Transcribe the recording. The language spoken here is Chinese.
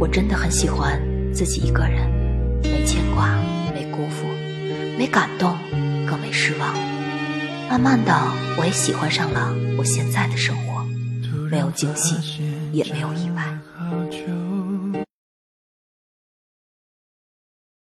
我真的很喜欢自己一个人没牵挂没辜负没感动更没失望。慢慢的我也喜欢上了我现在的生活没有惊喜也没有意外。